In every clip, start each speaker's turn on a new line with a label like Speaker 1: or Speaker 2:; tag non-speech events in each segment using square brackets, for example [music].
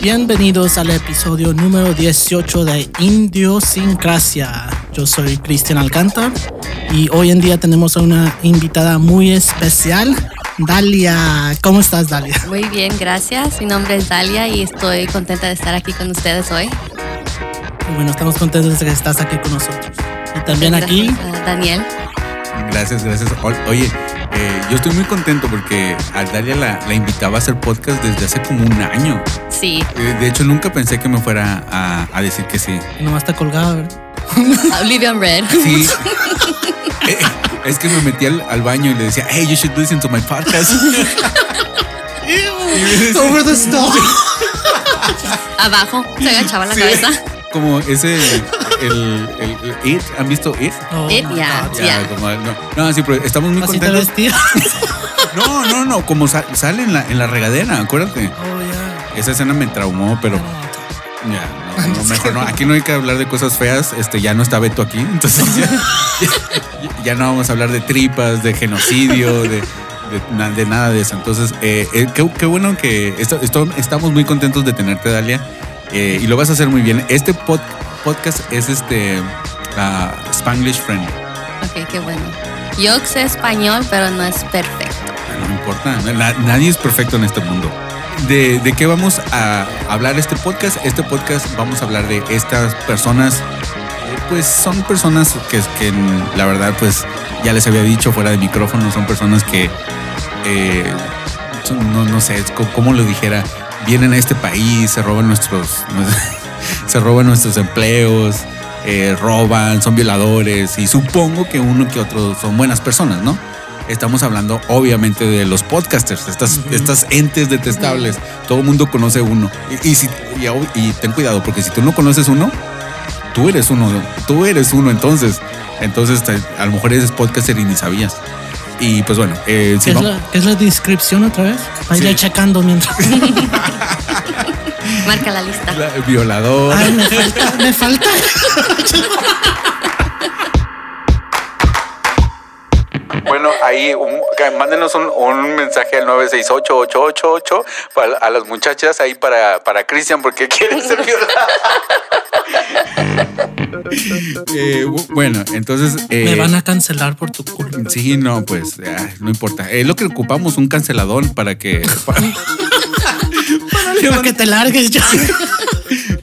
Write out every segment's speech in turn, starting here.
Speaker 1: Bienvenidos al episodio número 18 de Indiosincrasia. Yo soy Cristian Alcántar y hoy en día tenemos a una invitada muy especial, Dalia. ¿Cómo estás, Dalia?
Speaker 2: Muy bien, gracias. Mi nombre es Dalia y estoy contenta de estar aquí con ustedes hoy.
Speaker 1: bueno, estamos contentos de que estás aquí con nosotros. Y también aquí,
Speaker 2: Daniel.
Speaker 3: Gracias, gracias. Oye, eh, yo estoy muy contento porque a Dalia la, la, invitaba a hacer podcast desde hace como un año.
Speaker 2: Sí.
Speaker 3: Eh, de hecho, nunca pensé que me fuera a, a decir que sí.
Speaker 1: Nomás está colgada, ¿verdad? [laughs]
Speaker 2: Olivia Red.
Speaker 3: Sí. [laughs] Eh, es que me metí al, al, baño y le decía, hey, you should listen to my podcast. [laughs]
Speaker 1: Over the stall.
Speaker 2: Abajo, se agachaba la sí. cabeza.
Speaker 3: Como ese, el, el, el, It, ¿han visto It?
Speaker 2: Oh it, ya, yeah, yeah.
Speaker 3: no, no, sí, pero estamos muy
Speaker 1: Así
Speaker 3: contentos.
Speaker 1: Te [laughs]
Speaker 3: no, no, no, como sa sale en la, en la regadera, acuérdate.
Speaker 1: Oh, yeah.
Speaker 3: Esa escena me traumó, pero... Ya, no, no, mejor no. Aquí no hay que hablar de cosas feas. Este, ya no está Beto aquí. Entonces ya, ya, ya no vamos a hablar de tripas, de genocidio, de, de, de nada de eso. Entonces, eh, eh, qué, qué, bueno que esto, esto, estamos muy contentos de tenerte, Dalia. Eh, y lo vas a hacer muy bien. Este pod, podcast es este uh, Spanglish Friend.
Speaker 2: Ok, qué bueno. Yo sé español, pero no es perfecto.
Speaker 3: No importa. Na, nadie es perfecto en este mundo. De, de, qué vamos a hablar este podcast. Este podcast vamos a hablar de estas personas, pues son personas que, que la verdad, pues ya les había dicho fuera de micrófono, son personas que, eh, no, no sé, cómo lo dijera, vienen a este país, se roban nuestros, [laughs] se roban nuestros empleos, eh, roban, son violadores y supongo que uno que otro son buenas personas, ¿no? Estamos hablando obviamente de los podcasters, estas, uh -huh. estas entes detestables. Todo el mundo conoce uno. Y, y, si, y, y, ten cuidado, porque si tú no conoces uno, tú eres uno. Tú eres uno entonces. Entonces a lo mejor eres podcaster y ni sabías. Y pues bueno. Eh,
Speaker 1: ¿Qué, es la, ¿Qué, es la, descripción otra vez? Para sí. checando mientras. [laughs]
Speaker 2: Marca la lista.
Speaker 3: La, violador.
Speaker 1: Ay, me falta. Me falta.
Speaker 3: Bueno, ahí un, mándenos un, un, mensaje al 968-888 para, a las muchachas ahí para, para Cristian porque quieren ser violadas. Eh, bueno, entonces... Eh,
Speaker 1: Me van a cancelar por tu culpa.
Speaker 3: Sí, no, pues no importa. Es lo que ocupamos, un cancelador para que... [laughs] Para, [laughs]
Speaker 1: para que te largues ya. [laughs]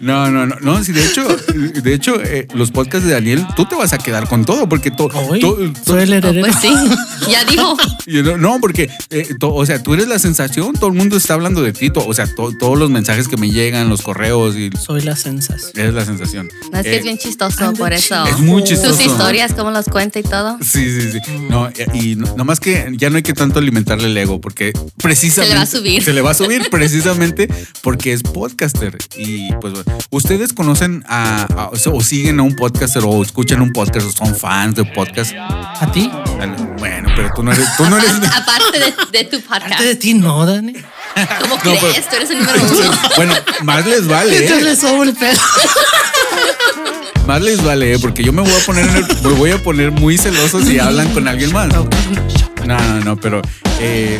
Speaker 3: No, no, no, no, sí, de hecho, de hecho, eh, los podcasts de Daniel, tú te vas a quedar con todo, porque todo.
Speaker 1: To, soy el heredero.
Speaker 2: Pues sí, ya dijo.
Speaker 3: No, porque, eh, to, o sea, tú eres la sensación, todo el mundo está hablando de ti, to, o sea, todos los mensajes que me llegan, los correos y.
Speaker 1: Soy la sensación.
Speaker 3: Eres la sensación.
Speaker 2: No, es que eh, es bien chistoso, por eso.
Speaker 3: Es muy chistoso.
Speaker 2: Sus historias, cómo los cuenta y todo.
Speaker 3: Sí, sí, sí. No, y, y nomás que ya no hay que tanto alimentarle el ego, porque precisamente.
Speaker 2: Se le va a subir.
Speaker 3: Se le va a subir precisamente porque es podcaster. Y pues, ¿ustedes conocen a, a, o siguen a un podcaster o escuchan un podcast o son fans de podcast?
Speaker 1: ¿A ti?
Speaker 3: Bueno, pero tú no eres. Tú no eres...
Speaker 2: Aparte de, de, tu podcast.
Speaker 1: Aparte de ti, no, Dani.
Speaker 2: ¿Cómo no, crees? Pero... Tú eres el número [laughs] uno.
Speaker 3: Bueno, más les vale.
Speaker 1: ¿eh? les sobo el pelo.
Speaker 3: Más les vale, ¿eh? porque yo me voy a poner en el, me voy a poner muy celoso si hablan con alguien más. No, no, no, pero eh,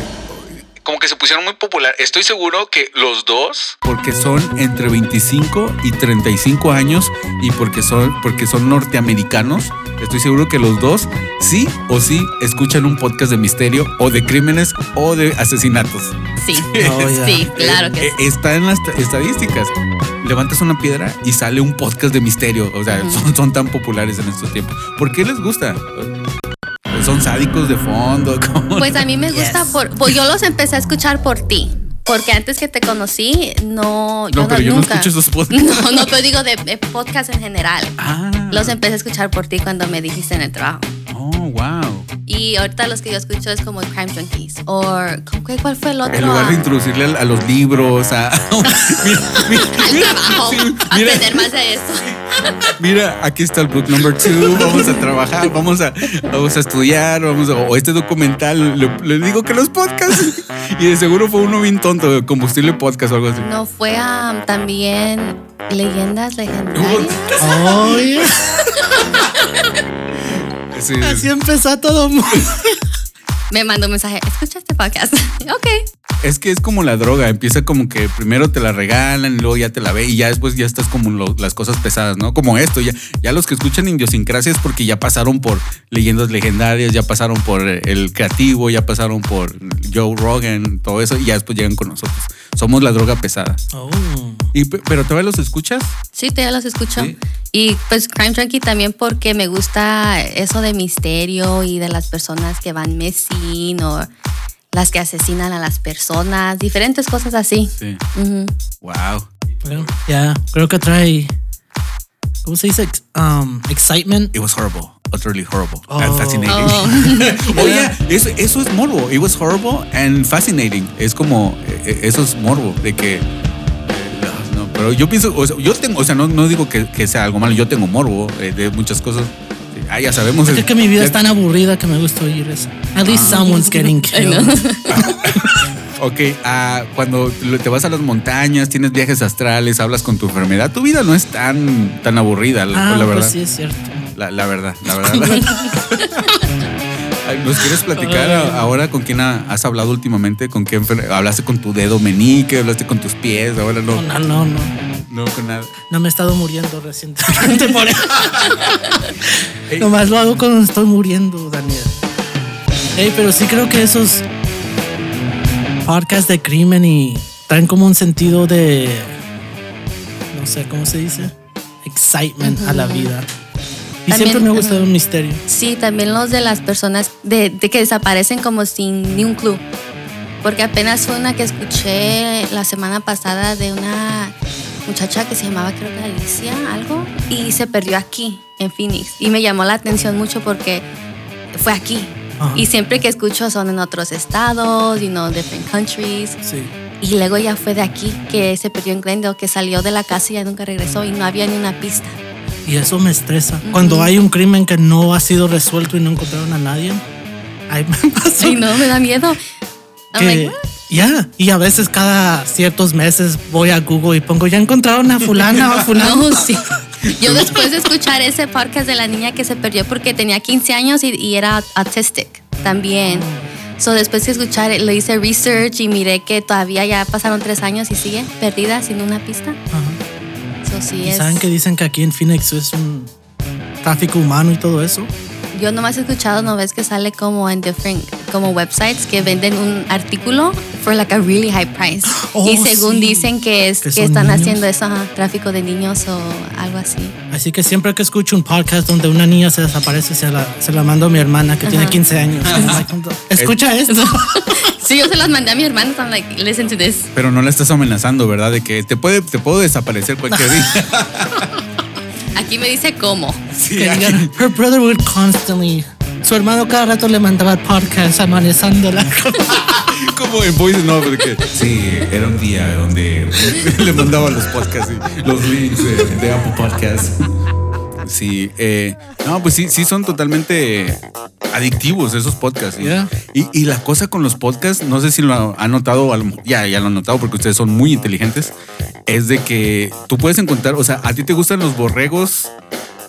Speaker 3: como que se pusieron muy popular. Estoy seguro que los dos, porque son entre 25 y 35 años y porque son, porque son norteamericanos, estoy seguro que los dos sí o sí escuchan un podcast de misterio o de crímenes o de asesinatos.
Speaker 2: Sí, [laughs] oh, yeah. sí, claro que
Speaker 3: eh, sí. Está en las estadísticas. Levantas una piedra y sale un podcast de misterio. O sea, son, son tan populares en estos tiempos. ¿Por qué les gusta? Son sádicos de fondo. [laughs]
Speaker 2: Pues a mí me gusta
Speaker 1: Yes.
Speaker 2: por, pues yo los empecé a escuchar por ti. Porque antes que te conocí, no, yo
Speaker 3: No, pero yo no
Speaker 2: nunca.
Speaker 3: escucho esos podcasts. [laughs]
Speaker 2: No, no, pero digo de, de podcast en general.
Speaker 3: Ah.
Speaker 2: Los empecé a escuchar por ti cuando me dijiste en el trabajo.
Speaker 3: Oh, wow.
Speaker 2: Y ahorita los que yo escucho es como Crime Junkies. O, ¿cuál fue el otro?
Speaker 3: En lugar de introducirle a, a los libros, a. [laughs] [laughs] mira, mira,
Speaker 2: Al
Speaker 3: mira,
Speaker 2: trabajo.
Speaker 3: sí,
Speaker 2: a
Speaker 3: mira,
Speaker 2: aprender más de esto. [laughs]
Speaker 3: mira, aquí está el book number two. Vamos a trabajar, vamos a, vamos a estudiar, vamos a, o este documental. Le, le digo que los podcasts. Y de seguro fue uno bien tonto, combustible podcast o algo así.
Speaker 2: No fue a también leyendas legendarias.
Speaker 1: Oh, yeah.
Speaker 3: Sí,
Speaker 1: Así empezó todo. mundo. [laughs]
Speaker 2: Me mandó un mensaje. Escucha este podcast. [laughs] ok.
Speaker 3: Es que es como la droga, empieza como que primero te la regalan y luego ya te la ve y ya después ya estás como lo- las cosas pesadas, ¿no? Como esto, ya, ya los que escuchan idiosincrasia es porque ya pasaron por leyendas legendarias, ya pasaron por el creativo, ya pasaron por Joe Rogan, todo eso y ya después llegan con nosotros. Somos la droga pesada.
Speaker 1: Oh.
Speaker 3: Y, pero todavía los escuchas?
Speaker 2: Sí, todavía los escucho.
Speaker 3: Sí.
Speaker 2: Y pues Crime Junkie también porque me gusta eso de misterio y de las personas que van missing o las que asesinan a las personas, diferentes cosas así.
Speaker 3: Sí.
Speaker 2: Ujú.
Speaker 3: Wow.
Speaker 1: Bueno, ya, creo que trae. ¿Cómo se dice? Um, excitement.
Speaker 3: It was horrible. Utterly horrible.
Speaker 1: Oh.
Speaker 3: And fascinating.
Speaker 2: Oh. [laughs]
Speaker 3: Oye, eso, eso es morbo. It was horrible and fascinating. Es como, eh, eso es morbo, de que... eh, no, pero yo pienso, o sea, yo tengo, o sea, no, no digo que, que sea algo malo, yo tengo morbo eh, de muchas cosas. Ah, ya sabemos.
Speaker 1: Es que mi vida
Speaker 3: ya-
Speaker 1: es tan aburrida que me gusta oír eso. At least
Speaker 3: Ah.
Speaker 1: someone's getting [laughs] killed. [laughs]
Speaker 3: Ok, ah, cuando te vas a las montañas, tienes viajes astrales, hablas con tu enfermedad, tu vida no es tan, tan aburrida, la,
Speaker 1: Ah,
Speaker 3: la verdad.
Speaker 1: pues sí es cierto.
Speaker 3: La, la verdad, la verdad. [laughs] ¿Nos quieres platicar ahora con quién ha- has hablado últimamente? ¿Con quién hablaste con tu dedo meñique? ¿Hablaste con tus pies? Ahora no,
Speaker 1: No, no, no.
Speaker 3: no con nada.
Speaker 1: No me he estado muriendo recientemente por eso. [laughs] Nomás lo hago cuando estoy muriendo, Daniel. Ey, pero sí creo que esos podcasts de crimen y traen como un sentido de. No sé, ¿cómo se dice? Excitement a la vida. Y
Speaker 2: También,
Speaker 1: siempre me ha gustado un misterio.
Speaker 2: Sí, también los de las personas de, de que desaparecen como sin ni un clue. Porque apenas fue una que escuché la semana pasada de una muchacha que se llamaba, creo que Alicia, algo, y se perdió aquí, en Phoenix. Y me llamó la atención mucho porque fue aquí.
Speaker 1: Ajá.
Speaker 2: Y siempre que escucho son en otros estados, you know, different countries.
Speaker 1: Sí.
Speaker 2: Y luego ya fue de aquí, que se perdió en Glendale, que salió de la casa y ya nunca regresó y no había ni una pista.
Speaker 1: Y eso me estresa. Cuando hay un crimen que no ha sido resuelto y no encontraron a nadie, ahí me [laughs] pasó.
Speaker 2: Y no, me da miedo. I'm
Speaker 1: que
Speaker 2: like,
Speaker 1: Ya y a veces cada ciertos meses voy a Google y pongo ya encontraron a fulana o fulano [laughs]
Speaker 2: No, sí. Yo [laughs] después de escuchar ese podcast de la niña que se perdió porque tenía 15 años y, y era autistic también. So después de escuchar, le hice research y miré que todavía ya pasaron tres años y sigue perdida sin una pista.
Speaker 1: Ajá.
Speaker 2: So sí
Speaker 1: y
Speaker 2: es.
Speaker 1: saben que dicen que aquí en Phoenix es un tráfico humano y todo eso
Speaker 2: Yo nomás he escuchado, no ves que sale como en different como websites que venden un artículo for like a really high price.
Speaker 1: Oh,
Speaker 2: y según
Speaker 1: sí.
Speaker 2: dicen que es
Speaker 1: Que
Speaker 2: que, están
Speaker 1: niños.
Speaker 2: haciendo eso, ajá, tráfico de niños o algo así.
Speaker 1: así que siempre que escucho un podcast donde una niña se desaparece se la, se la mando a mi hermana que tiene 15 años [laughs] escucha esto [laughs]
Speaker 2: Sí, yo se las mandé a mi hermano, I'm like, listen to this.
Speaker 3: Pero no la estás amenazando, ¿verdad? De que te puede, te puedo desaparecer cualquier [laughs] día.
Speaker 2: Aquí me dice cómo.
Speaker 3: Sí,
Speaker 1: que
Speaker 3: aquí-
Speaker 1: digan her brother would constantly su hermano cada rato le mandaba podcast amanezándola [laughs]
Speaker 3: como en Voice no, porque sí, era un día donde [laughs] le mandaba los podcasts, y los links de, de Apple Podcasts. Sí, eh, no, pues sí, sí son totalmente adictivos esos podcasts. ¿sí?
Speaker 1: Yeah.
Speaker 3: Y, y la cosa con los podcasts, no sé si lo han notado, ya, ya lo han notado porque ustedes son muy inteligentes, es de que tú puedes encontrar, o sea, a ti te gustan los borregos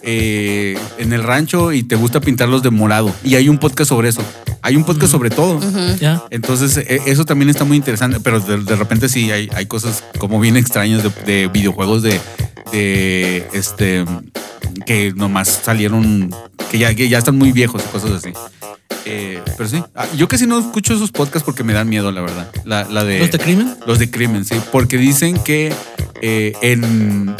Speaker 3: eh, en el rancho y te gusta pintarlos de morado. Y hay un podcast sobre eso. Hay un podcast sobre todo. Entonces, e- eso también está muy interesante, pero de, de repente sí hay, hay cosas como bien extrañas de, de videojuegos de, de este que nomás salieron, que ya, que ya están muy viejos y cosas así. Eh, pero sí, Ah, yo casi no escucho esos podcasts porque me dan miedo, la verdad. La, la de,
Speaker 1: los de crimen
Speaker 3: los de crimen, sí, porque dicen que eh, en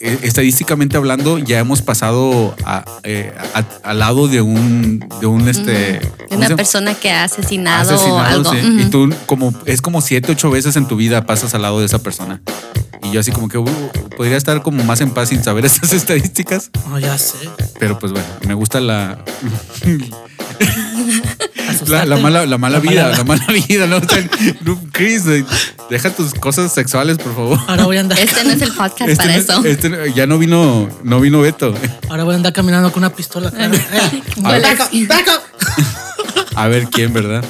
Speaker 3: eh, estadísticamente hablando ya hemos pasado a- eh, a- al lado de un de un este ¿cómo se
Speaker 2: Una persona que ha asesinado, o algo.
Speaker 3: sí. Y tú como es como siete, ocho veces en tu vida pasas al lado de esa persona. Y yo así como que uh, podría estar como más en paz sin saber [laughs] esas estadísticas.
Speaker 1: oh ya sé
Speaker 3: Pero pues bueno, me gusta la [laughs] la, mala, la mala
Speaker 1: La
Speaker 3: vida,
Speaker 1: mala-
Speaker 3: la mala vida, ¿no? [laughs] O sea, no, Chris, eh, deja tus cosas sexuales, por favor.
Speaker 1: ahora voy a andar
Speaker 2: Este no es el podcast
Speaker 3: Este
Speaker 2: para
Speaker 3: no-
Speaker 2: eso.
Speaker 3: este no- ya no vino, no vino Beto.
Speaker 1: ahora voy a andar caminando con una pistola Eh, back up,
Speaker 2: así.
Speaker 1: back up.
Speaker 3: A ver quién, ¿verdad?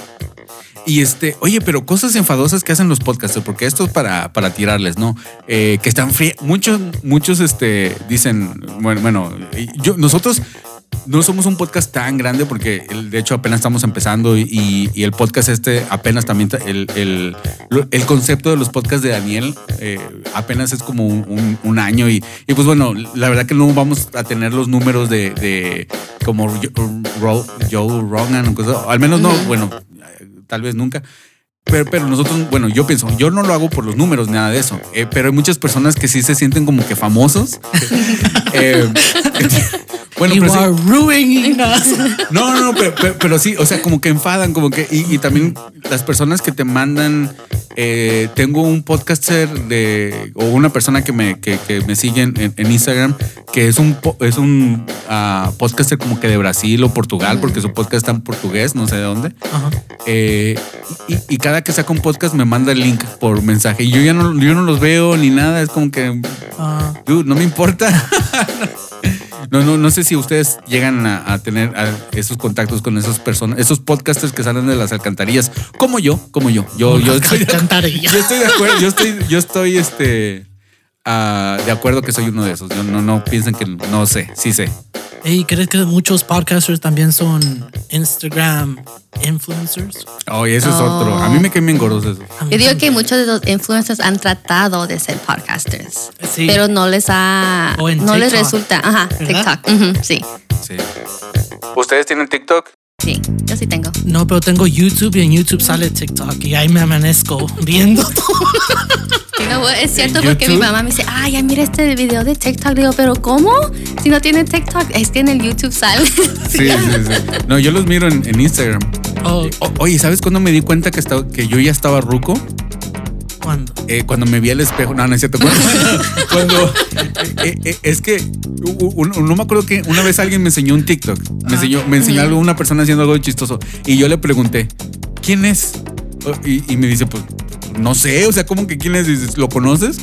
Speaker 3: Y este, oye, pero cosas enfadosas que hacen los podcasters, porque esto es para, para tirarles, ¿no? Eh, que están fríos. Muchos, muchos, este, dicen, bueno, bueno, yo, nosotros no somos un podcast tan grande porque de hecho apenas estamos empezando y, y el podcast este apenas también, ta- el, el, el concepto de los podcasts de Daniel eh, apenas es como un, un- un año y, y pues bueno, la verdad que no vamos a tener los números de, de como Ro- Joe Rogan o cosas, al menos no, bueno, tal vez nunca. Pero, pero nosotros, bueno, yo pienso, yo no lo hago por los números, nada de eso. Eh, pero hay muchas personas que sí se sienten como que famosos. [laughs] Eh, [laughs] bueno,
Speaker 1: you
Speaker 3: pero sí-
Speaker 1: are ruining [laughs] us.
Speaker 3: no, no, pero, pero- pero sí, o sea, como que enfadan, como que. Y, y también las personas que te mandan. eh, tengo un podcaster de. o una persona que me, que, que me sigue en, Instagram, que es un, es un ah, podcaster como que de Brasil o Portugal, porque su podcast está en portugués, no sé de dónde.
Speaker 1: Ajá.
Speaker 3: Eh, y, y cada que saca un podcast me manda el link por mensaje. Y yo ya no, yo no los veo ni nada, es como que.
Speaker 1: Ah,
Speaker 3: Dude, no me importa. [laughs] No, no, no sé si ustedes llegan a, a tener a esos contactos con esas personas, esos podcasters que salen de las alcantarillas, como yo, como yo. Yo, yo estoy, de, yo estoy de acuerdo, yo estoy, yo estoy este ah, de acuerdo que soy uno de esos. Yo no, no piensen que no sé, sí sé.
Speaker 1: ¿Y crees que muchos podcasters también son Instagram influencers?
Speaker 3: Oh, y ese es otro. A mí me bien gordos
Speaker 1: mí
Speaker 2: Yo digo que muchos de los influencers han tratado de ser podcasters,
Speaker 1: Sí.
Speaker 2: pero no les ha,
Speaker 1: O en
Speaker 2: no les resulta. Ajá,
Speaker 1: ¿Verdad?
Speaker 2: TikTok. sí,
Speaker 3: Sí. ¿Ustedes tienen TikTok?
Speaker 2: sí, yo sí tengo.
Speaker 1: No, pero tengo YouTube y en YouTube sale TikTok y ahí me amanezco viendo todo. [laughs]
Speaker 2: What? Es cierto
Speaker 3: ¿En
Speaker 2: porque mi mamá me dice, ay, ya mira este video de TikTok. Digo, pero ¿cómo? Si no tiene TikTok, es que en el YouTube sale. [laughs]
Speaker 3: Sí, sí, sí. No, yo los miro en, en Instagram.
Speaker 1: Oh,
Speaker 3: O- oye, ¿sabes cuándo me di cuenta que, estaba, que yo ya estaba ruco?
Speaker 1: ¿Cuándo?
Speaker 3: Eh, cuando me vi al espejo, no, no es cierto. Cuando, [laughs] cuando- eh, eh, es que no me acuerdo que una vez alguien me enseñó un TikTok. Me enseñó, me enseñó algo, una persona haciendo algo chistoso. Y yo le pregunté, ¿quién es? Y, y me dice, pues, no sé, o sea, ¿cómo que quién es? Dices, ¿lo conoces?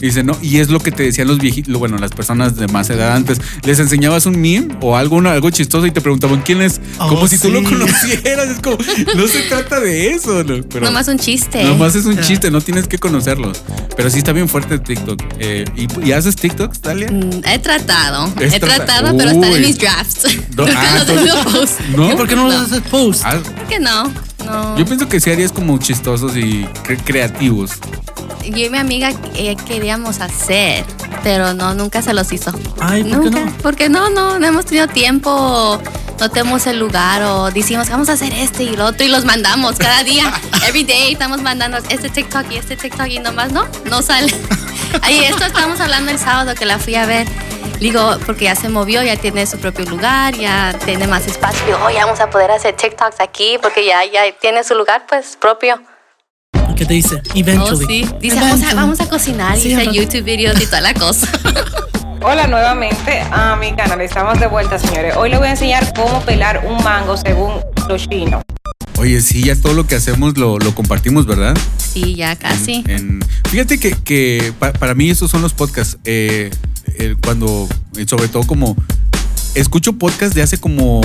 Speaker 3: Y dice, no, y es lo que te decían los viejitos, bueno, las personas de más edad antes. Les enseñabas un meme o algo, una- algo chistoso y te preguntaban quién es.
Speaker 1: Oh,
Speaker 3: como si tú lo
Speaker 1: sí.
Speaker 3: conocieras. Es como, no se trata de eso. ¿no? Pero,
Speaker 2: Nomás un chiste.
Speaker 3: Nomás es un chiste, no tienes que conocerlos. Pero sí está bien fuerte TikTok. Eh, ¿y, y haces TikToks, Dalia?
Speaker 2: Mm, He tratado, he
Speaker 3: trata-
Speaker 2: tratado, pero están en mis drafts.
Speaker 3: No, [laughs] ah,
Speaker 2: subido
Speaker 3: entonces-
Speaker 2: post.
Speaker 3: ¿No?
Speaker 1: ¿Y por qué no, los haces post?
Speaker 3: Ah,
Speaker 2: ¿Por qué no? No.
Speaker 3: yo pienso que sí harías como chistosos y cre- creativos.
Speaker 2: Yo y mi amiga eh, queríamos hacer, pero no, nunca se los hizo.
Speaker 1: Ay, ¿por qué
Speaker 2: nunca,
Speaker 1: no?
Speaker 2: Porque no, no, no hemos tenido tiempo, no tenemos el lugar o decimos vamos a hacer este y lo otro y los mandamos cada día. [laughs] Every day estamos mandando este TikTok y este TikTok y nomás no, no sale. [laughs] Ahí esto estamos hablando el sábado que la fui a ver. Digo, porque ya se movió, ya tiene su propio lugar, ya tiene más espacio. Digo, oh, ya vamos a poder hacer TikToks aquí porque ya, ya tiene su lugar pues propio.
Speaker 1: ¿Qué te dice?
Speaker 2: Oh,
Speaker 1: Eventually.
Speaker 2: sí. Dice, vamos a, vamos a cocinar
Speaker 1: Sí,
Speaker 2: y hacer. YouTube videos y toda la cosa. [laughs]
Speaker 4: Hola nuevamente a mi canal, estamos de vuelta señores. Hoy les voy a enseñar cómo pelar un mango según los chinos.
Speaker 3: Oye, sí, ya todo lo que hacemos lo, lo compartimos, ¿verdad?
Speaker 2: Sí, ya casi.
Speaker 3: En- en- fíjate que, que pa- para mí esos son los podcasts. Eh, eh, cuando, eh, sobre todo como escucho podcasts de hace como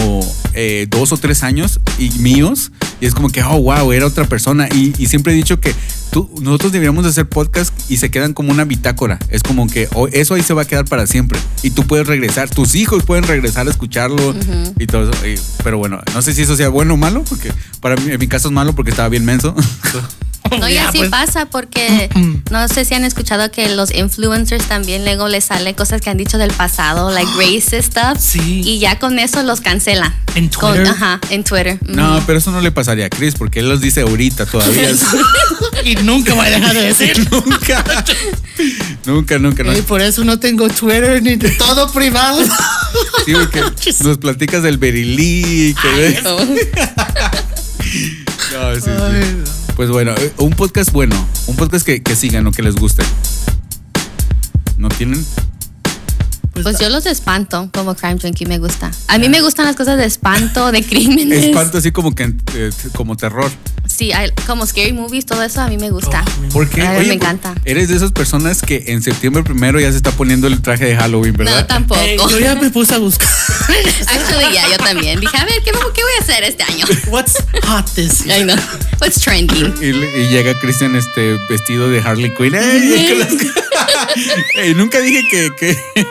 Speaker 3: eh, dos o tres años y míos y es como que, oh, wow, era otra persona. Y, y siempre he dicho que tú, nosotros deberíamos de hacer podcasts y se quedan como una bitácora. Es como que oh, eso ahí se va a quedar para siempre. Y tú puedes regresar, tus hijos pueden regresar a escucharlo y todo eso. Y- pero bueno, no sé si eso sea bueno o malo, porque para mí, en mi caso es malo porque estaba bien menso. [laughs]
Speaker 2: No, y
Speaker 1: Ya,
Speaker 2: así
Speaker 1: pues.
Speaker 2: pasa porque no sé si han escuchado que los influencers también luego les sale cosas que han dicho del pasado, like [gasps] racist stuff.
Speaker 1: Sí.
Speaker 2: Y ya con eso los cancelan.
Speaker 1: En
Speaker 2: Con-
Speaker 1: Twitter.
Speaker 2: ajá, en Twitter.
Speaker 3: No, pero eso no le pasaría a Chris porque él los dice ahorita todavía. [laughs]
Speaker 1: Y nunca voy a dejar de [laughs] decir.
Speaker 3: nunca. nunca, nunca. No.
Speaker 1: Y por eso no tengo Twitter ni de todo privado.
Speaker 3: Sí, porque [laughs] nos platicas del berilí. Que ves.
Speaker 2: No.
Speaker 3: No, sí, sí.
Speaker 1: Ay,
Speaker 3: Pues bueno, eh, un podcast bueno. Un podcast que, que sigan o que les guste. ¿No tienen?
Speaker 1: Pues,
Speaker 2: Pues yo los espanto como Crime Junkie me gusta. A mí me gustan las cosas de espanto, de crímenes.
Speaker 3: Espanto así como que eh, como terror.
Speaker 2: Sí, hay- como scary movies, todo eso a mí me gusta.
Speaker 1: Oh, me-
Speaker 3: Porque
Speaker 2: A mí me
Speaker 3: pues,
Speaker 2: encanta.
Speaker 3: Eres de esas personas que en septiembre primero ya se está poniendo el traje de Halloween, ¿verdad?
Speaker 2: No, tampoco.
Speaker 1: Yo ya me puse a buscar. [laughs]
Speaker 2: Actually, ya, yo también. Dije, a ver, ¿qué, qué voy a hacer este año? [laughs]
Speaker 1: What's hot this
Speaker 2: I
Speaker 1: year?
Speaker 2: know. What's trending?
Speaker 3: Y, y llega Christian este vestido de Harley Quinn. ¡Ey! Con las- Ey, nunca dije que, que [laughs]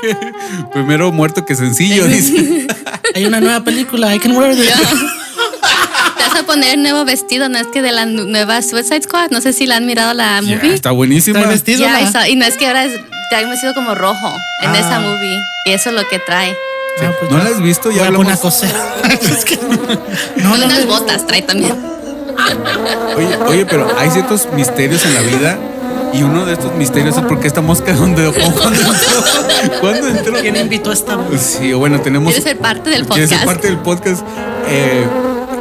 Speaker 3: primero muerto que sencillo. dice. [laughs]
Speaker 1: Hay una nueva película, I can wear this.
Speaker 2: Te vas a poner nuevo vestido, no es que de la nu- nueva Suicide Squad, no sé si la han mirado la movie.
Speaker 3: está buenísima.
Speaker 1: Está vestido. ¿no?
Speaker 2: y no es que ahora es, trae un vestido como rojo en
Speaker 1: Ah.
Speaker 2: esa movie. Y eso es lo que trae.
Speaker 3: Sí.
Speaker 1: Ah, pues
Speaker 3: ¿No
Speaker 1: ya.
Speaker 3: la has visto? Ya hablamos.
Speaker 1: coser. [laughs] Es que no, no, no,
Speaker 2: unas
Speaker 1: no.
Speaker 2: botas trae también.
Speaker 3: Oye, oye, pero hay ciertos misterios en la vida y uno de estos misterios es por qué esta mosca [laughs] dónde cuándo entró. ¿Cuándo entró?
Speaker 1: ¿Quién invitó a esta voz?
Speaker 3: Sí, bueno, tenemos.
Speaker 2: ¿Quieres ser parte del
Speaker 3: ¿Quieres ser
Speaker 2: podcast?
Speaker 3: parte del podcast? Eh,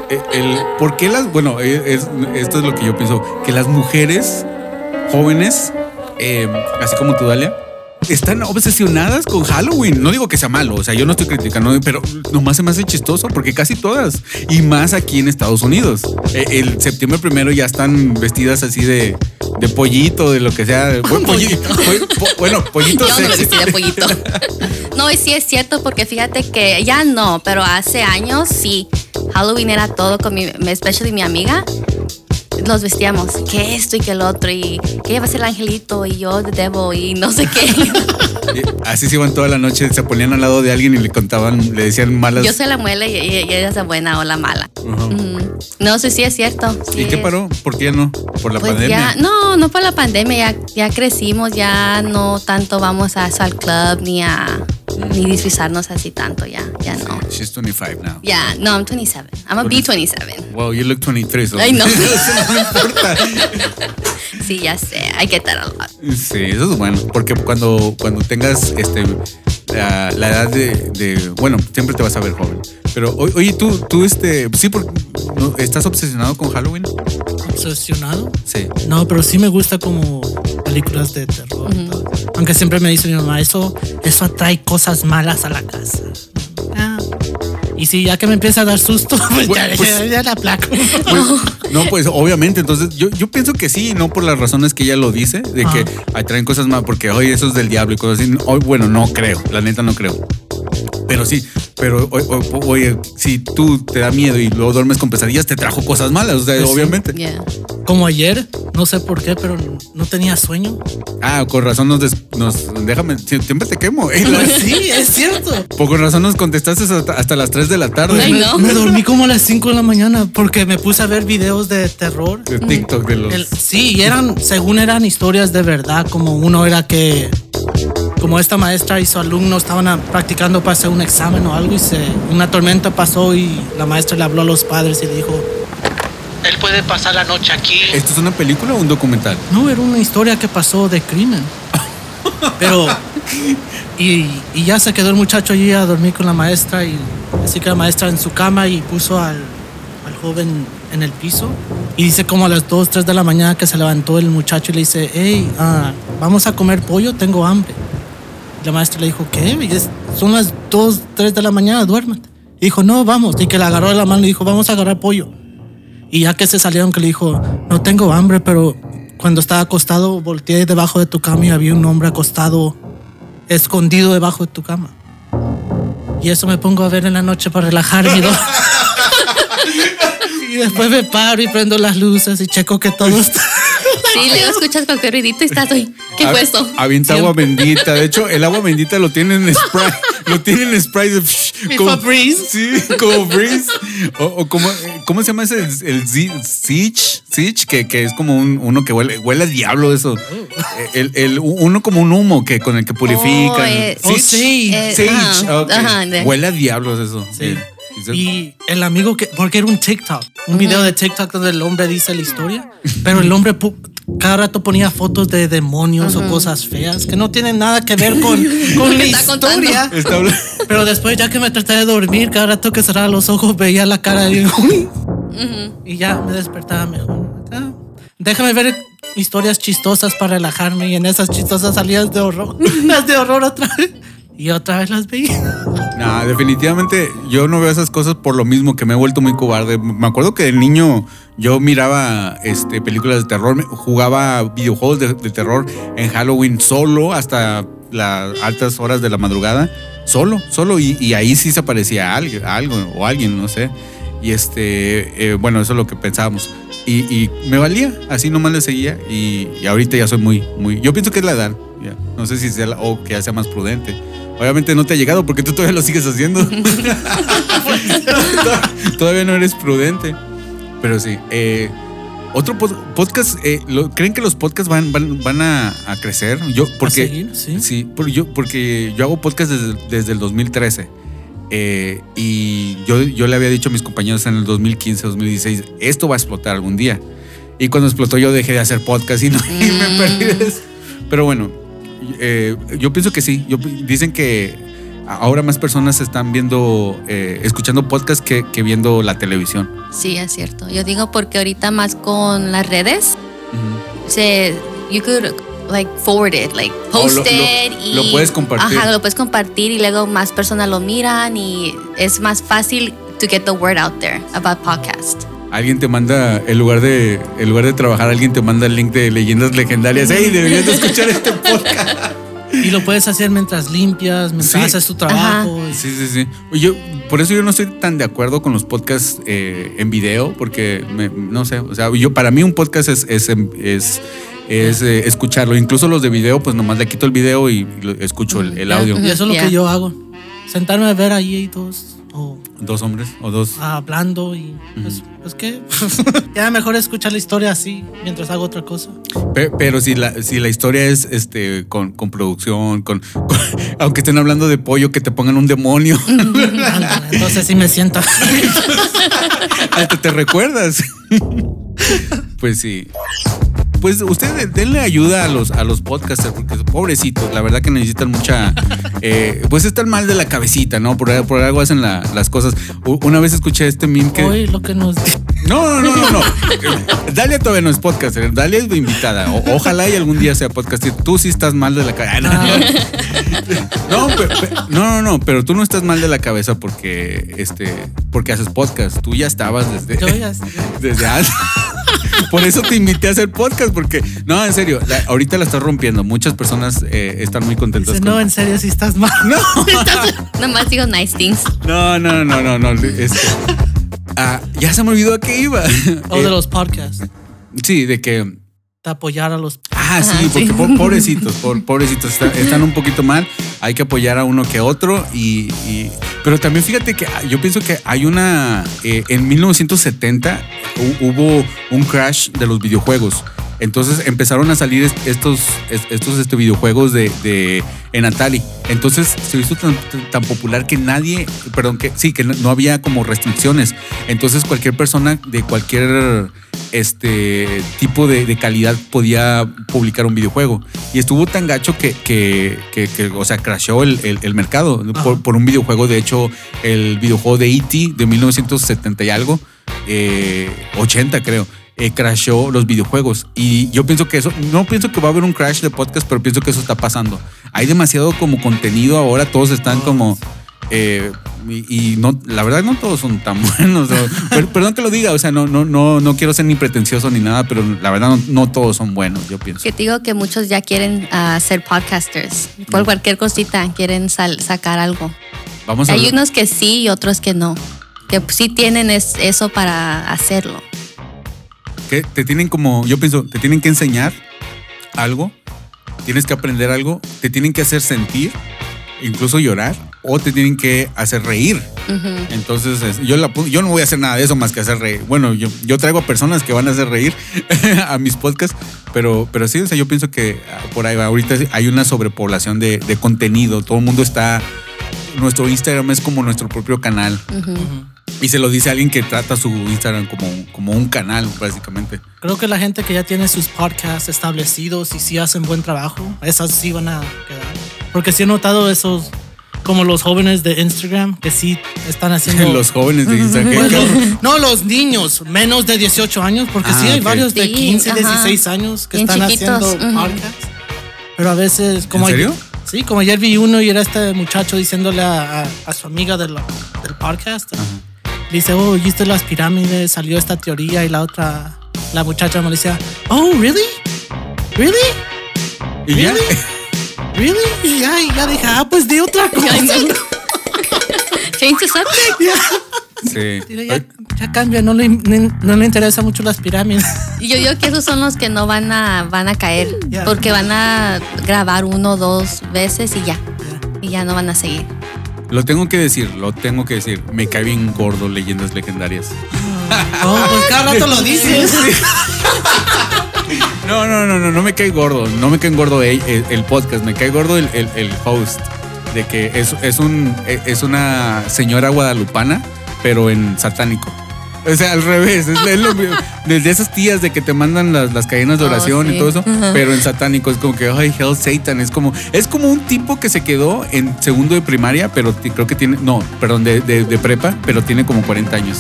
Speaker 3: eh, el, ¿Por qué las.? Bueno, eh, es- esto es lo que yo pienso: que las mujeres jóvenes, eh, así como tú, Dalia, están obsesionadas con Halloween. No digo que sea malo, o sea, yo no estoy criticando, pero nomás se me hace chistoso porque casi todas, y más aquí en Estados Unidos. Eh, el septiembre primero ya están vestidas así de, de pollito, de lo que sea. [laughs] Bueno, polli- po- po- bueno, pollito
Speaker 2: Yo no me pollito. [laughs] No, y sí es cierto, porque fíjate que ya no, pero hace años sí. Halloween era todo con mi, especially mi amiga. Nos vestíamos, que esto y que el otro, y que ella va a ser el angelito, y yo de Devo, y no sé qué. [laughs]
Speaker 3: Y Así se iban toda la noche, se ponían al lado de alguien y le contaban, le decían malas.
Speaker 2: Yo soy la muela y, y- y ella es la buena o la mala. No sé si es cierto. sí
Speaker 3: ¿Y qué
Speaker 2: es.
Speaker 3: paró? ¿Por qué no? ¿Por la
Speaker 2: Pues
Speaker 3: pandemia?
Speaker 2: ya, no, no por la pandemia, ya, ya crecimos, ya no tanto vamos a eso al club ni a ni disfrazarnos así tanto, ya, ya no.
Speaker 3: She's 25 now.
Speaker 2: Ya, no, I'm 27. I'm a B27.
Speaker 3: Wow, you look 23. so-
Speaker 2: Ay, no. [laughs]
Speaker 3: eso no importa. [laughs]
Speaker 2: Sí, ya sé, I get that a lot.
Speaker 3: Sí, eso es bueno. Porque cuando, cuando tengas este la, la edad de, de- Bueno, siempre te vas a ver joven. Pero oye, tú, tú este. Sí, porque ¿no? ¿estás obsesionado con Halloween?
Speaker 1: ¿Obsesionado?
Speaker 3: Sí.
Speaker 1: No, pero sí me gusta como películas de terror. y todo. Aunque siempre me dice mi mamá, eso, eso atrae cosas malas a la casa. Ah. Y sí, ya que me empieza a dar susto, [laughs] pues,
Speaker 3: Bueno,
Speaker 1: ya,
Speaker 3: pues-
Speaker 1: ya- ya la placo. [laughs]
Speaker 3: Pues, no, pues obviamente, entonces yo, yo pienso que sí, no por las razones que ella lo dice, de que atraen cosas más, porque hoy eso es del diablo y cosas así. Hoy, bueno, no creo, la neta no creo. Pero sí, pero o- o- oye, si tú te da miedo y luego duermes con pesadillas, te trajo cosas malas, o sea,
Speaker 1: Pues sí.
Speaker 3: obviamente.
Speaker 2: Yeah.
Speaker 1: Como ayer, no sé por qué, pero no tenía sueño.
Speaker 3: Ah, con razón nos, des- nos déjame, si- siempre te quemo. eh,
Speaker 1: Pues sí, es cierto.
Speaker 3: Por con razón nos contestaste hasta, hasta las 3 de la tarde.
Speaker 2: Ay,
Speaker 1: me,
Speaker 2: no.
Speaker 1: me dormí como a las 5 de la mañana porque me puse a ver videos de terror.
Speaker 3: De TikTok de los.
Speaker 1: El- sí, y eran, según eran historias de verdad, como uno era que, como esta maestra y su alumno estaban a- practicando para hacer un examen o algo y se, una tormenta pasó y la maestra le habló a los padres y le dijo, él puede pasar la noche aquí.
Speaker 3: ¿Esto es una película o un documental?
Speaker 1: No, era una historia que pasó de crimen. Pero, y, y ya se quedó el muchacho allí a dormir con la maestra y así que la maestra en su cama y puso al, al joven en el piso. Y dice como a las 2, 3 de la mañana que se levantó el muchacho y le dice, hey, ah, vamos a comer pollo, tengo hambre. La maestra le dijo, ¿qué? Son las 2, 3 de la mañana, duérmate. Y dijo, no, vamos. Y que le agarró de la mano y dijo, vamos a agarrar pollo. Y ya que se salieron, que le dijo, no tengo hambre, pero cuando estaba acostado, volteé debajo de tu cama y había un hombre acostado, escondido debajo de tu cama. Y eso me pongo a ver en la noche para relajarme. [laughs] [laughs] y después me paro y prendo las luces y checo que todo está.
Speaker 2: Sí, luego escuchas cualquier ruidito y estás ahí. ¿Qué fue esto?
Speaker 3: Avienta agua bendita. De hecho, el agua bendita lo tienen en spray. [laughs] Lo tienen en spray de.
Speaker 1: Febreze.
Speaker 3: Sí, como Breeze. O, o como, ¿cómo se llama ese? El Siege. Siege, que, que es como un, uno que huele, huele a diablo eso. El, el- uno como un humo que con el que purifican.
Speaker 2: Oh, eh,
Speaker 1: Oh, sí.
Speaker 2: Eh,
Speaker 3: Sage.
Speaker 2: ajá,
Speaker 3: ok.
Speaker 2: ajá, de-
Speaker 3: Huele a diablos eso.
Speaker 1: Sí. Y el amigo que, porque era un TikTok, un video de TikTok donde el hombre dice la historia, pero el hombre cada rato ponía fotos de demonios o cosas feas que no tienen nada que ver con, [laughs] con
Speaker 2: contando.
Speaker 1: historia. Pero después ya que me traté de dormir, cada rato que cerraba los ojos veía la cara y, y ya me despertaba mejor. Ah, déjame ver historias chistosas para relajarme y en esas chistosas salías de horror, las [laughs] de horror otra vez. Y otra vez las veía. [laughs]
Speaker 3: Nah, definitivamente yo no veo esas cosas por lo mismo que me he vuelto muy cobarde. Me acuerdo que de niño yo miraba este, películas de terror, jugaba videojuegos de, terror en Halloween solo hasta las altas horas de la madrugada. Solo, solo. Y, ahí sí se aparecía alguien, algo o alguien, no sé. Y este, eh, bueno, eso es lo que pensábamos. Y, me valía, así nomás le seguía. Y ahorita ya soy muy, muy. Yo pienso que es la edad. Ya. No sé si sea la- o que ya sea más prudente. Obviamente no te ha llegado porque tú todavía lo sigues haciendo. [laughs] [laughs] todavía no eres prudente. Pero sí. eh, otro pod- podcast, eh, lo- ¿creen que los podcasts van, van, van a, a crecer? Yo, porque,
Speaker 1: ¿A seguir? Sí.
Speaker 3: Sí, por- yo, porque yo hago podcast desde, desde el 2013. eh, y yo, yo le había dicho a mis compañeros en el 2015, 2016, esto va a explotar algún día. Y cuando explotó yo dejé de hacer podcast y, no, [laughs] y me perdí eso. Pero bueno, eh, yo pienso que sí. Yo, dicen que ahora más personas están viendo, eh, escuchando podcast que, que viendo la televisión.
Speaker 2: Sí, es cierto. Yo digo porque ahorita más con las redes, se, you could like forward it, like
Speaker 3: Oh,
Speaker 2: post
Speaker 3: lo- lo-
Speaker 2: it y
Speaker 3: lo puedes compartir.
Speaker 2: Ajá, lo puedes compartir y luego más personas lo miran y es más fácil to get the word out there about podcast.
Speaker 3: Alguien te manda, en lugar de, en lugar de trabajar, alguien te manda el link de leyendas legendarias. ¡Hey, deberías de escuchar este podcast!
Speaker 1: Y lo puedes hacer mientras limpias, mientras
Speaker 3: Sí.
Speaker 1: haces tu trabajo. y-
Speaker 3: Sí, sí, sí. Yo, por eso yo no estoy tan de acuerdo con los podcasts eh, en video, porque me- no sé, o sea, yo para mí un podcast es, es, es, es, eh, escucharlo. Incluso los de video, pues nomás le quito el video y escucho el, audio.
Speaker 1: Y eso es lo que yo hago. Sentarme a ver ahí dos o
Speaker 3: Dos hombres o dos.
Speaker 1: hablando y pues, pues qué. [laughs] ya mejor escuchar la historia así mientras hago otra cosa.
Speaker 3: Pe- Pero si la, si la historia es este con, con producción, con, con- [laughs] aunque estén hablando de pollo, que te pongan un demonio, [laughs]
Speaker 1: Entonces sí me siento.
Speaker 3: hasta te recuerdas. pues sí. Pues ustedes denle ayuda a los, a los podcasters, porque pobrecitos, la verdad que necesitan mucha. [laughs] eh, pues están mal de la cabecita, ¿no? Por, por algo hacen la- las cosas. Una vez escuché este meme que.
Speaker 1: Hoy lo que nos.
Speaker 3: No, no, no, no, no. [laughs] Dalia todavía no es podcaster. Dalia es invitada. O- ojalá y algún día sea podcaster. Tú sí estás mal de la cabeza. No, pe- pe- no, no, no, pero tú no estás mal de la cabeza porque este, porque haces podcast. Tú ya estabas desde,
Speaker 1: Yo ya- [laughs]
Speaker 3: desde antes. [laughs] Por eso te invité a hacer podcast, porque no, en serio, la- ahorita la estás rompiendo. Muchas personas eh, están muy contentas.
Speaker 1: Dice,
Speaker 3: con-
Speaker 1: no, en serio, si estás mal. [laughs]
Speaker 3: no, [laughs]
Speaker 2: Nomás digo nice things.
Speaker 3: no, no, no, no, no. este, ah, ya se me olvidó a qué iba.
Speaker 1: O de
Speaker 3: Eh,
Speaker 1: los podcasts.
Speaker 3: Sí, de que
Speaker 1: De apoyar a los.
Speaker 3: Ah, sí,
Speaker 2: Ajá,
Speaker 3: porque
Speaker 2: sí.
Speaker 3: po- pobrecitos, por- pobrecitos, está- están un poquito mal. Hay que apoyar a uno que a otro. Y, y- pero también fíjate que ah, yo pienso que hay una. eh, en 1970 hu- hubo un crash de los videojuegos. Entonces empezaron a salir est- estos, est- estos este, videojuegos de, de- en Atari. Entonces se hizo tan, tan popular que nadie, perdón, que sí, que no, había como restricciones. Entonces cualquier persona de cualquier este tipo de, de calidad podía publicar un videojuego. Y estuvo tan gacho que, que, que- que, o sea, crashó el, el- el mercado por, un videojuego. De hecho, el videojuego de E.T. de 1970 y algo, eh, 80 creo. Eh, crashó los videojuegos y yo pienso que eso no pienso que va a haber un crash de podcast pero pienso que eso está pasando hay demasiado como contenido ahora todos están como eh, y, y no, la verdad no todos son tan [laughs] buenos. ¿no? Per- perdón que lo diga, o sea, no, no, no, no quiero ser ni pretencioso ni nada, pero la verdad no, no todos son buenos, yo pienso.
Speaker 2: Que te digo que muchos ya quieren ah, ser podcasters. Por cualquier cosita quieren sal- sacar algo.
Speaker 3: Vamos
Speaker 2: Hay unos que sí y otros que no. Que sí tienen es- eso para hacerlo.
Speaker 3: Que te tienen como, yo pienso, te tienen que enseñar algo, tienes que aprender algo, te tienen que hacer sentir, incluso llorar, o te tienen que hacer reír. Entonces, es- yo, la yo no voy a hacer nada de eso más que hacer reír. Bueno, yo, yo traigo a personas que van a hacer reír [laughs] a mis podcasts, pero, pero sí, o sea, yo pienso que ah, por ahí va. Ahorita hay una sobrepoblación de, de contenido. Todo el mundo está. Nuestro Instagram es como nuestro propio canal.
Speaker 2: Ujú.
Speaker 3: Y se lo dice alguien que trata su Instagram como, como un canal, básicamente.
Speaker 1: Creo que la gente que ya tiene sus podcasts establecidos y sí hacen buen trabajo, esas sí van a quedar. Porque sí he notado esos, como los jóvenes de Instagram, que sí están haciendo. [laughs]
Speaker 3: Los jóvenes de Instagram. [laughs]
Speaker 1: Bueno, no los niños, menos de 18 años, porque
Speaker 3: Ah,
Speaker 1: sí hay
Speaker 3: ok.
Speaker 1: varios de
Speaker 2: Sí,
Speaker 1: 15,
Speaker 2: ajá.
Speaker 1: 16 años que
Speaker 2: Bien
Speaker 1: están
Speaker 2: chiquitos,
Speaker 1: haciendo
Speaker 2: ujú.
Speaker 1: podcasts. Pero a veces, como
Speaker 3: ¿En
Speaker 1: ayer-
Speaker 3: serio?
Speaker 1: sí, como ayer vi uno y era este muchacho diciéndole a, a- a su amiga del, del podcast. Dice, oh, viste las pirámides, salió esta teoría y la otra, la muchacha me decía, oh, really? Really?
Speaker 3: y ya.
Speaker 1: Really? Y ya, y ya dije, ah, pues di otra [laughs] cosa. [laughs]
Speaker 2: Change the subject.
Speaker 1: Ya,
Speaker 3: Sí.
Speaker 1: Ya, ya cambia, no le, no le interesa mucho las pirámides.
Speaker 2: Y yo digo que esos son los que no van a, van a caer. Porque van a grabar uno o dos veces y ya. Y ya no van a seguir.
Speaker 3: Lo tengo que decir, lo tengo que decir. Me cae bien gordo leyendas legendarias.
Speaker 1: Oh, pues cada rato lo dices.
Speaker 3: No, no, no, no, no me cae gordo. No me cae gordo el, el- el podcast. Me cae gordo el, el- el host. De que es, es, un, es una señora guadalupana, pero en satánico. O sea, al revés. Es, es lo mío. Desde esas tías de que te mandan las, las cadenas de
Speaker 2: Oh,
Speaker 3: oración y todo eso, pero en satánico. Es como que, ay, hell Satan. Es como, es como un tipo que se quedó en segundo de primaria, pero creo que tiene, no, perdón, de, de- de prepa, pero tiene como 40 años.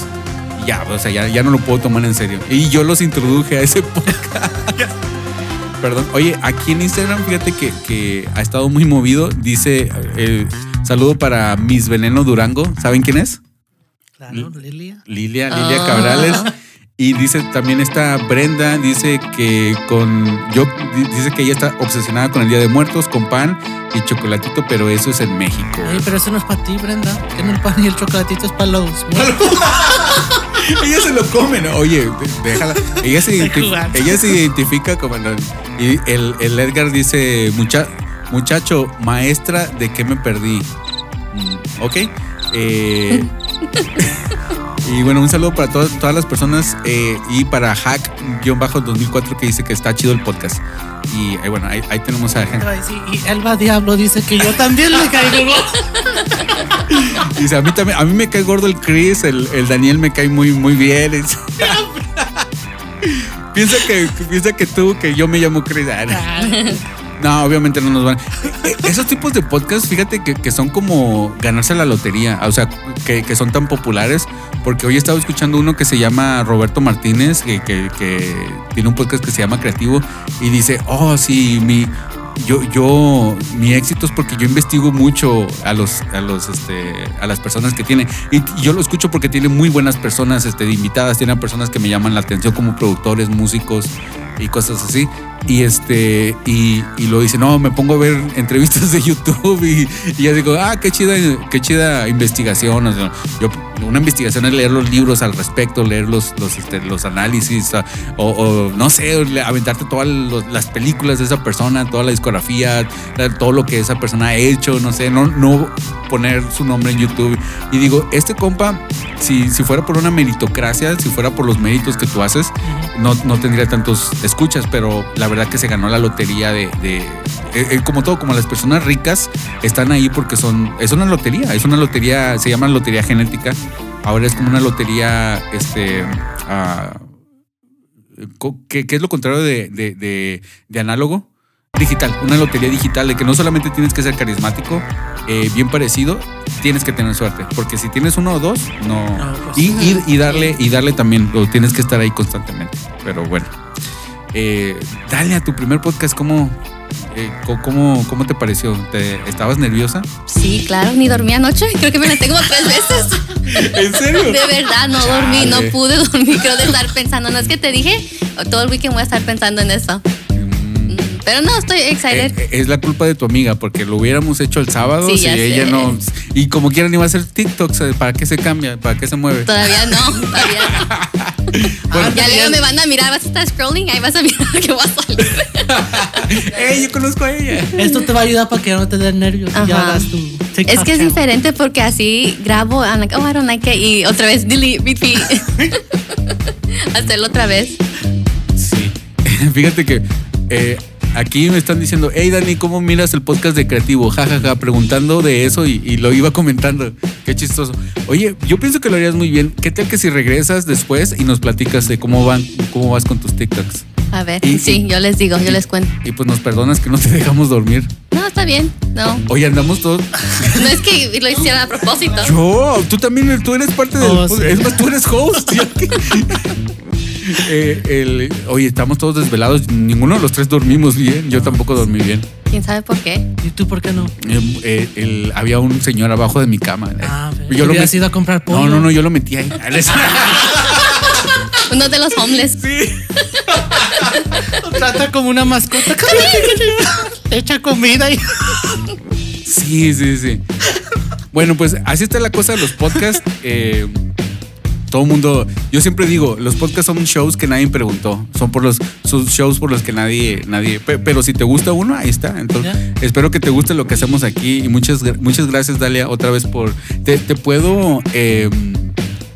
Speaker 3: Ya, o sea, ya, ya no lo puedo tomar en serio. Y yo los introduje a ese [laughs] podcast. Perdón. Oye, aquí en Instagram, fíjate que, que ha estado muy movido. Dice, eh, saludo para Miss Veneno Durango. ¿Saben quién es?
Speaker 1: Claro, Lilia.
Speaker 3: Lilia, Lilia
Speaker 2: Ah.
Speaker 3: Cabrales. Y dice también está Brenda, dice que con yo di- dice que ella está obsesionada con el Día de Muertos, con pan y chocolatito, pero eso es en México.
Speaker 1: Oye, pero eso no es para ti, Brenda. Que no el pan y el chocolatito es para los.
Speaker 3: ella se lo come, ¿no? Oye, déjala. Ella se, [laughs] identi-
Speaker 1: jugando.
Speaker 3: ella se identifica como no, y el, el Edgar dice, Mucha, muchacho, maestra, ¿de qué me perdí? Mm, ok. Eh, [laughs] [laughs] y bueno, un saludo para todas, todas las personas eh, y para Hack-2004 que dice que está chido el podcast. Y eh, bueno, ahí, ahí tenemos a
Speaker 1: sí, Y Elba Diablo dice que yo también le caigo. [laughs]
Speaker 3: Dice, a mí también, a mí me cae gordo el Chris, el, el Daniel me cae muy, muy bien. Es- [laughs] piensa que, piensa que tú, que yo me llamo Chris. No. Obviamente no nos van. Eh, Esos tipos de podcasts, fíjate que, que son como ganarse la lotería. O sea, que, que son tan populares. Porque hoy he estado escuchando uno que se llama Roberto Martínez, que, que- tiene un podcast que se llama Creativo. Y dice, oh, sí, mi. Yo, yo, mi éxito es porque yo investigo mucho a los, a los, este, a las personas que tiene. Y yo lo escucho porque tiene muy buenas personas, este, invitadas, tiene personas que me llaman la atención como productores, músicos y cosas así. Y este, y, y lo dice, no, me pongo a ver entrevistas de YouTube y, y ya digo, ah, qué chida, qué chida investigación. O sea, yo, una investigación es leer los libros al respecto, leer los, los, este, los análisis, ah, o, o, no sé, aventarte todas las películas de esa persona, toda la discografía, todo lo que esa persona ha hecho, no sé, no, no poner su nombre en YouTube. Y digo, este compa, si, si fuera por una meritocracia, si fuera por los méritos que tú haces, no, no tendría tantos escuchas, pero la verdad que se ganó la lotería de, de- eh, eh, como todo, como las personas ricas están ahí porque son, es una lotería, es una lotería, se llama lotería genética, ahora es como una lotería, este, ah, ¿qué, qué es lo contrario de, de- de- de análogo? Digital, una lotería digital de que no solamente tienes que ser carismático, eh, bien parecido, tienes que tener suerte, porque si tienes uno o dos, no.
Speaker 1: No, pues,
Speaker 3: y, y- y darle, y darle también, o tienes que estar ahí constantemente. Pero bueno, Eh, dale a tu primer podcast, ¿cómo, eh, cómo, cómo te pareció? ¿Te, ¿Estabas nerviosa?
Speaker 2: Sí, claro, ni dormí anoche. [laughs] Creo que me la tengo tres veces. [laughs]
Speaker 3: ¿En serio?
Speaker 2: De verdad, no dormí, no pude dormir. Creo de estar pensando. No es que te dije, todo el weekend voy a estar pensando en eso. Pero no, estoy excited.
Speaker 3: Eh, es la culpa de tu amiga, porque lo hubiéramos hecho el sábado
Speaker 2: Sí,
Speaker 3: si ella
Speaker 2: sé.
Speaker 3: no. Y como quieran iba a hacer TikToks, eh, ¿para qué se cambia? ¿Para qué se mueve?
Speaker 2: Todavía no, todavía no. [laughs]
Speaker 3: Bueno,
Speaker 2: Ya luego me van a mirar, vas a estar scrolling, ahí vas a mirar que va a salir. [laughs]
Speaker 3: ¡Ey, yo conozco a ella!
Speaker 1: Esto te va a ayudar para que no te den nervios y ya hagas tu TikTok
Speaker 2: Es que es diferente porque así grabo, I'm like, oh, I don't like it, y otra vez delete, repeat. [laughs] Hacerlo otra vez.
Speaker 3: Sí. Fíjate que eh, aquí me están diciendo, hey Dani, ¿cómo miras el podcast de Creativo? Ja, ja, ja, preguntando de eso y, y lo iba comentando. Qué chistoso. Oye, yo pienso que lo harías muy bien. ¿Qué tal que si regresas después y nos platicas de cómo van, cómo vas con tus TikToks?
Speaker 2: A ver,
Speaker 3: Y-
Speaker 2: sí,
Speaker 3: y-
Speaker 2: yo les digo, yo les cuento.
Speaker 3: Y pues nos perdonas que no te dejamos dormir.
Speaker 2: No, está bien, no.
Speaker 3: Oye, andamos todos. [laughs]
Speaker 2: No es que lo hiciera a propósito.
Speaker 3: Yo, tú también, tú eres parte del.
Speaker 1: Oh, sí.
Speaker 3: Es más, tú eres host. [laughs] Eh, el- oye, estamos todos desvelados. Ninguno de los tres dormimos bien. Yo tampoco dormí bien.
Speaker 2: ¿Quién sabe por qué?
Speaker 1: ¿Y tú por qué no?
Speaker 3: Eh, eh, el- había un señor abajo de mi cama.
Speaker 1: Ah,
Speaker 3: yo lo metí-
Speaker 1: ido a comprar pollo.
Speaker 3: No, no, no, yo lo metí ahí. [laughs]
Speaker 2: Uno de los homeless.
Speaker 1: Lo trata como una mascota. Te echa comida y.
Speaker 3: Sí, sí, sí. Bueno, pues así está la cosa de los podcasts. Eh, todo el mundo, yo siempre digo, los podcasts son shows que nadie preguntó, son por los sus shows por los que nadie, nadie, pe- pero si te gusta uno, ahí está. Entonces,
Speaker 1: Ya.
Speaker 3: espero que te guste lo que hacemos aquí y muchas, muchas gracias, Dalia, otra vez por, te, te puedo, eh,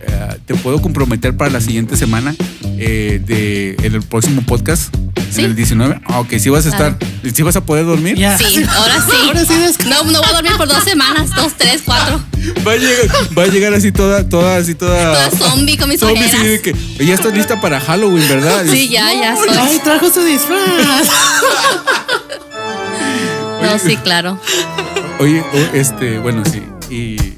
Speaker 3: eh, te puedo comprometer para la siguiente semana eh, de, en el próximo podcast,
Speaker 2: Sí.
Speaker 3: en el 19. Ah, ok, sí vas a estar, sí vas a poder dormir. [laughs]
Speaker 2: Sí, ahora sí.
Speaker 1: Ahora sí
Speaker 2: No, no voy a dormir por dos semanas, dos, tres, cuatro. [laughs]
Speaker 3: Va a llegar, va a llegar así toda, toda, así toda.
Speaker 2: Toda zombie con mis
Speaker 3: zombie, sí,
Speaker 2: ojeras.
Speaker 3: de que "Oye, ya estás lista para Halloween, ¿verdad?
Speaker 2: Sí, ya, ya
Speaker 1: Ay,
Speaker 2: soy.
Speaker 1: trajo su disfraz. [laughs]
Speaker 2: No, sí, claro.
Speaker 3: Oye, este, bueno, sí. Y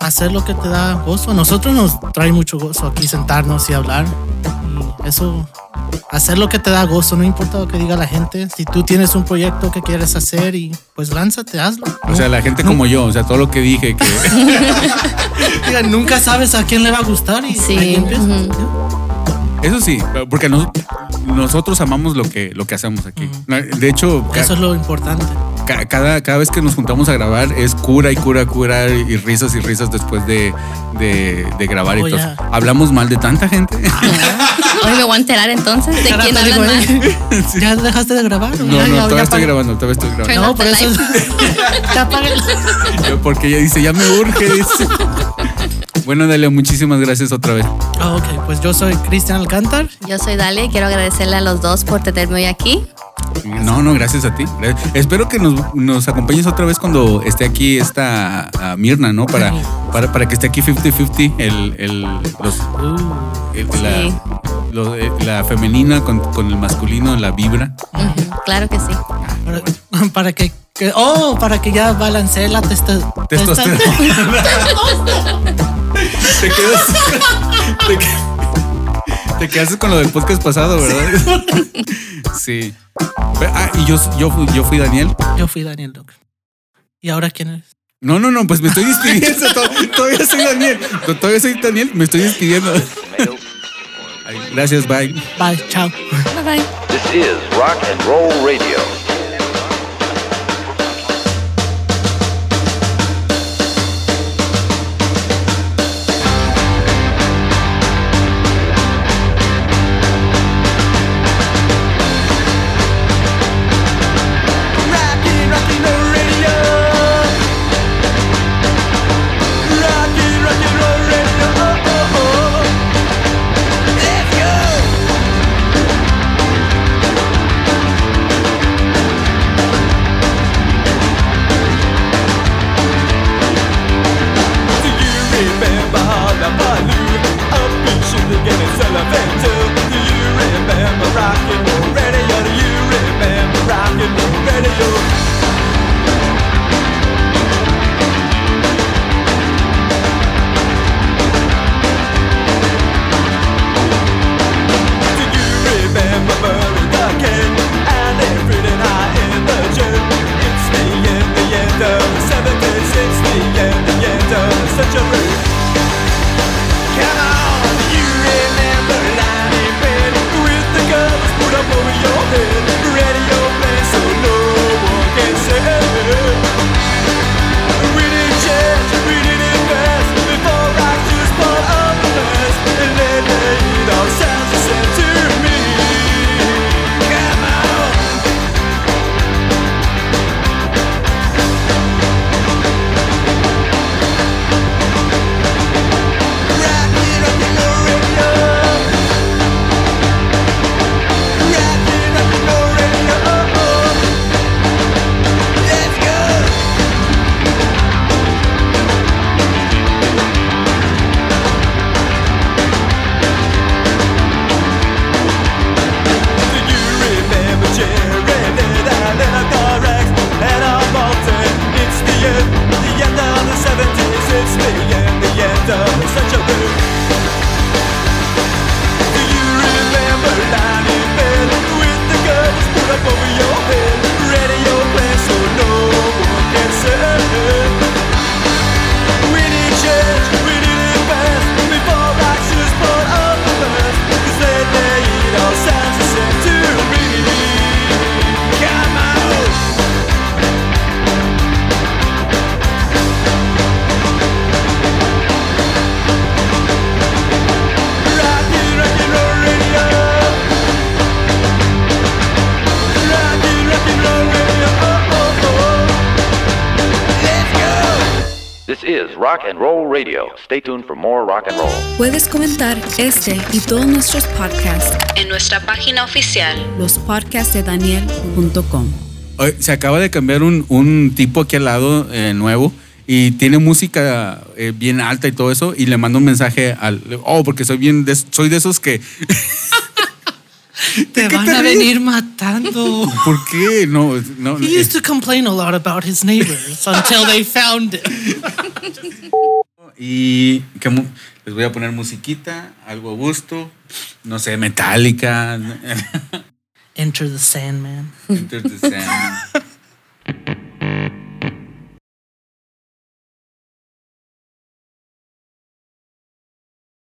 Speaker 1: Hacer lo que te da gozo. A nosotros nos trae mucho gozo aquí sentarnos y hablar. Eso, hacer lo que te da gozo, no importa lo que diga la gente. Si tú tienes un proyecto que quieres hacer y pues lánzate, hazlo.
Speaker 3: o sea, la gente como yo, o sea, todo lo que dije que [laughs]
Speaker 1: Diga, nunca sabes a quién le va a gustar y
Speaker 2: Sí,
Speaker 1: ahí empieza.
Speaker 2: ujú.
Speaker 3: eso sí, porque nos- nosotros amamos lo que lo que hacemos aquí. De hecho,
Speaker 1: Eso es lo importante.
Speaker 3: ca- cada, cada vez que nos juntamos a grabar es cura y cura, cura y risas y risas después de, de, de grabar
Speaker 1: Oh,
Speaker 3: y todo. Hablamos mal de tanta gente. [laughs]
Speaker 2: Hoy me voy a enterar entonces de quién
Speaker 1: te
Speaker 2: hablan mal. [laughs]
Speaker 1: ¿Ya dejaste de grabar?
Speaker 3: No,
Speaker 1: Ya,
Speaker 3: no,
Speaker 1: ya,
Speaker 3: todavía estoy grabando, todavía estoy grabando.
Speaker 1: No, por eso. [laughs]
Speaker 3: Porque ella dice, ya me urge, dice. Bueno, Dalia, muchísimas gracias otra vez.
Speaker 1: Ah, ok, pues yo soy Cristian Alcántar.
Speaker 2: Yo soy Dalia y quiero agradecerle a los dos por tenerme hoy aquí.
Speaker 3: No, no, gracias a ti. Espero que nos, nos acompañes otra vez cuando esté aquí esta Mirna, ¿no? Para, para, para que esté aquí 50-50, el, el, los, el-
Speaker 2: Sí.
Speaker 3: la, lo- eh, la femenina con, con el masculino, la vibra.
Speaker 2: Claro que sí.
Speaker 1: Para, [laughs] para que, que- Oh, para que ya balancee la testa.
Speaker 3: Testosterona. [laughs] te quedas. Te, que- te quedaste con lo del podcast pasado, ¿verdad? Sí. Ah, y yo, yo, fui- yo fui Daniel.
Speaker 1: Yo fui Daniel Duque. ¿Y ahora quién es?
Speaker 3: No, no, no, pues me estoy despidiendo. [laughs] To- Todavía soy Daniel. To- Todavía soy Daniel, me estoy despidiendo. Ay, Gracias, bye.
Speaker 1: Bye, chao.
Speaker 2: Bye bye.
Speaker 5: This is Rock and Roll Radio. Is Rock and Roll Radio. Stay tuned for more rock and roll.
Speaker 6: Puedes comentar este y todos nuestros podcasts
Speaker 7: en nuestra página oficial.
Speaker 6: lospodcastdedaniel.com.
Speaker 3: Se acaba de cambiar un, un tipo aquí al lado eh, nuevo y tiene música eh, bien alta y todo eso y le mando un mensaje al... Oh, porque soy bien... de- soy de esos que... [laughs] [laughs]
Speaker 1: Te van
Speaker 3: te
Speaker 1: a venir matando. [laughs]
Speaker 3: ¿Por qué? No, no.
Speaker 1: He used to complain a lot about his neighbors until they found him. [laughs]
Speaker 3: Y ¿qué mu- les voy a poner musiquita, algo a gusto, no sé, metálica.
Speaker 1: Enter the Sandman.
Speaker 3: Enter the Sandman.